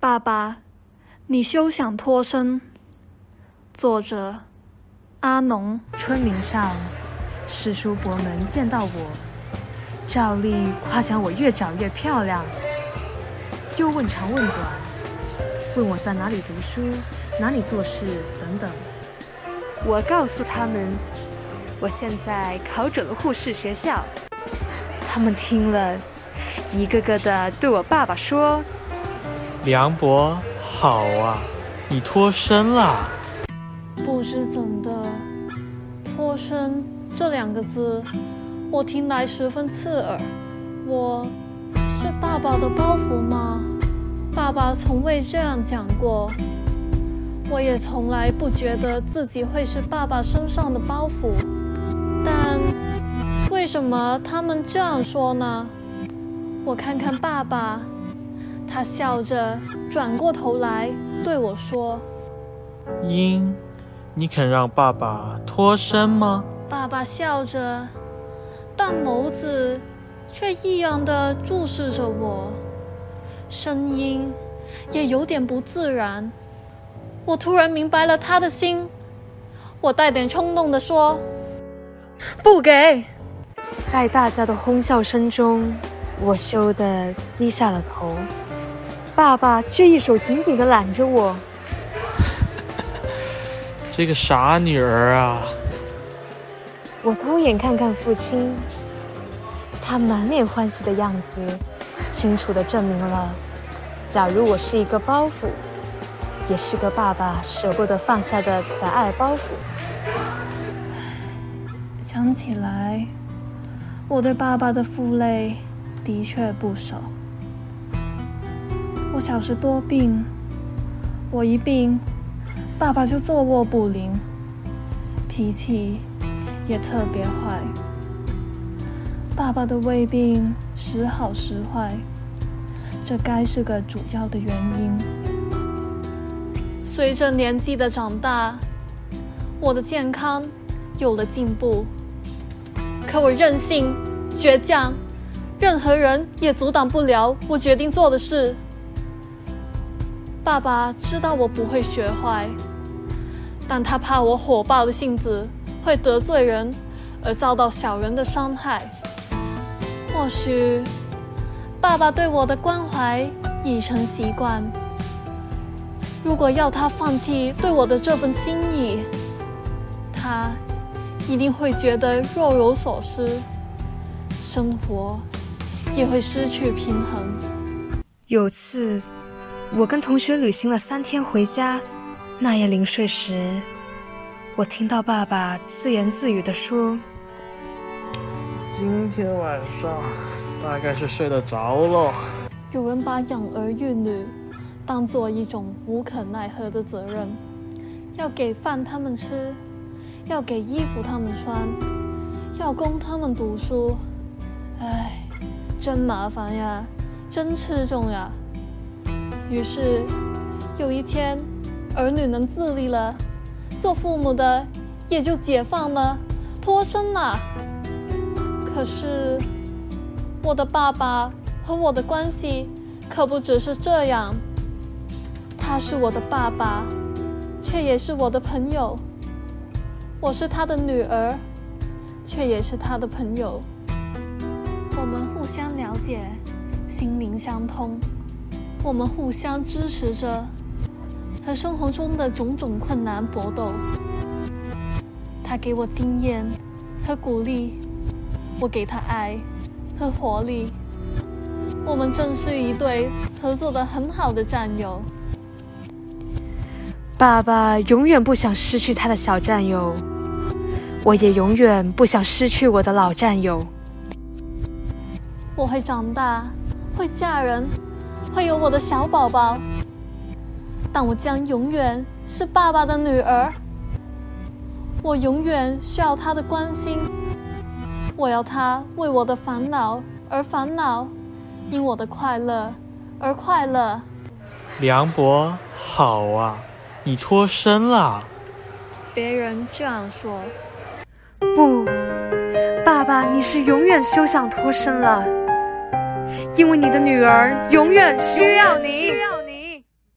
爸爸，你休想脱身。作者：阿农。春明上，诗书伯门见到我，照例夸奖我越长越漂亮，又问长问短，问我在哪里读书、哪里做事等等。我告诉他们，我现在考准了护士学校。他们听了，一个个的对我爸爸说：“梁博，好啊，你脱身了。”不知怎的，脱身这两个字，我听来十分刺耳。我是爸爸的包袱吗？爸爸从未这样讲过。我也从来不觉得自己会是爸爸身上的包袱。但为什么他们这样说呢？我看看爸爸，他笑着转过头来对我说：“英。”你肯让爸爸脱身吗？爸爸笑着，但眸子却异样的注视着我，声音也有点不自然。我突然明白了他的心，我带点冲动的说：“不给！”在大家的哄笑声中，我羞得低下了头，爸爸却一手紧紧的揽着我。这个傻女儿啊！我偷眼看看父亲，他满脸欢喜的样子，清楚的证明了，假如我是一个包袱，也是个爸爸舍不得放下的可爱包袱。想起来，我对爸爸的负累的确不少。我小时多病，我一病。爸爸就坐卧不宁，脾气也特别坏。爸爸的胃病时好时坏，这该是个主要的原因。随着年纪的长大，我的健康有了进步，可我任性、倔强，任何人也阻挡不了我决定做的事。爸爸知道我不会学坏。但他怕我火爆的性子会得罪人，而遭到小人的伤害。或许，爸爸对我的关怀已成习惯。如果要他放弃对我的这份心意，他一定会觉得若有所失，生活也会失去平衡。有次，我跟同学旅行了三天，回家。那夜临睡时，我听到爸爸自言自语地说：“今天晚上大概是睡得着了。”有人把养儿育女当做一种无可奈何的责任，要给饭他们吃，要给衣服他们穿，要供他们读书。唉，真麻烦呀，真吃重呀。于是有一天。儿女能自立了，做父母的也就解放了，脱身了。可是，我的爸爸和我的关系可不只是这样。他是我的爸爸，却也是我的朋友。我是他的女儿，却也是他的朋友。我们互相了解，心灵相通，我们互相支持着。和生活中的种种困难搏斗，他给我经验和鼓励，我给他爱和活力。我们正是一对合作的很好的战友。爸爸永远不想失去他的小战友，我也永远不想失去我的老战友。我会长大，会嫁人，会有我的小宝宝。但我将永远是爸爸的女儿，我永远需要他的关心，我要他为我的烦恼而烦恼，因我的快乐而快乐。梁博，好啊，你脱身了。别人这样说，不，爸爸，你是永远休想脱身了，因为你的女儿永远需要你。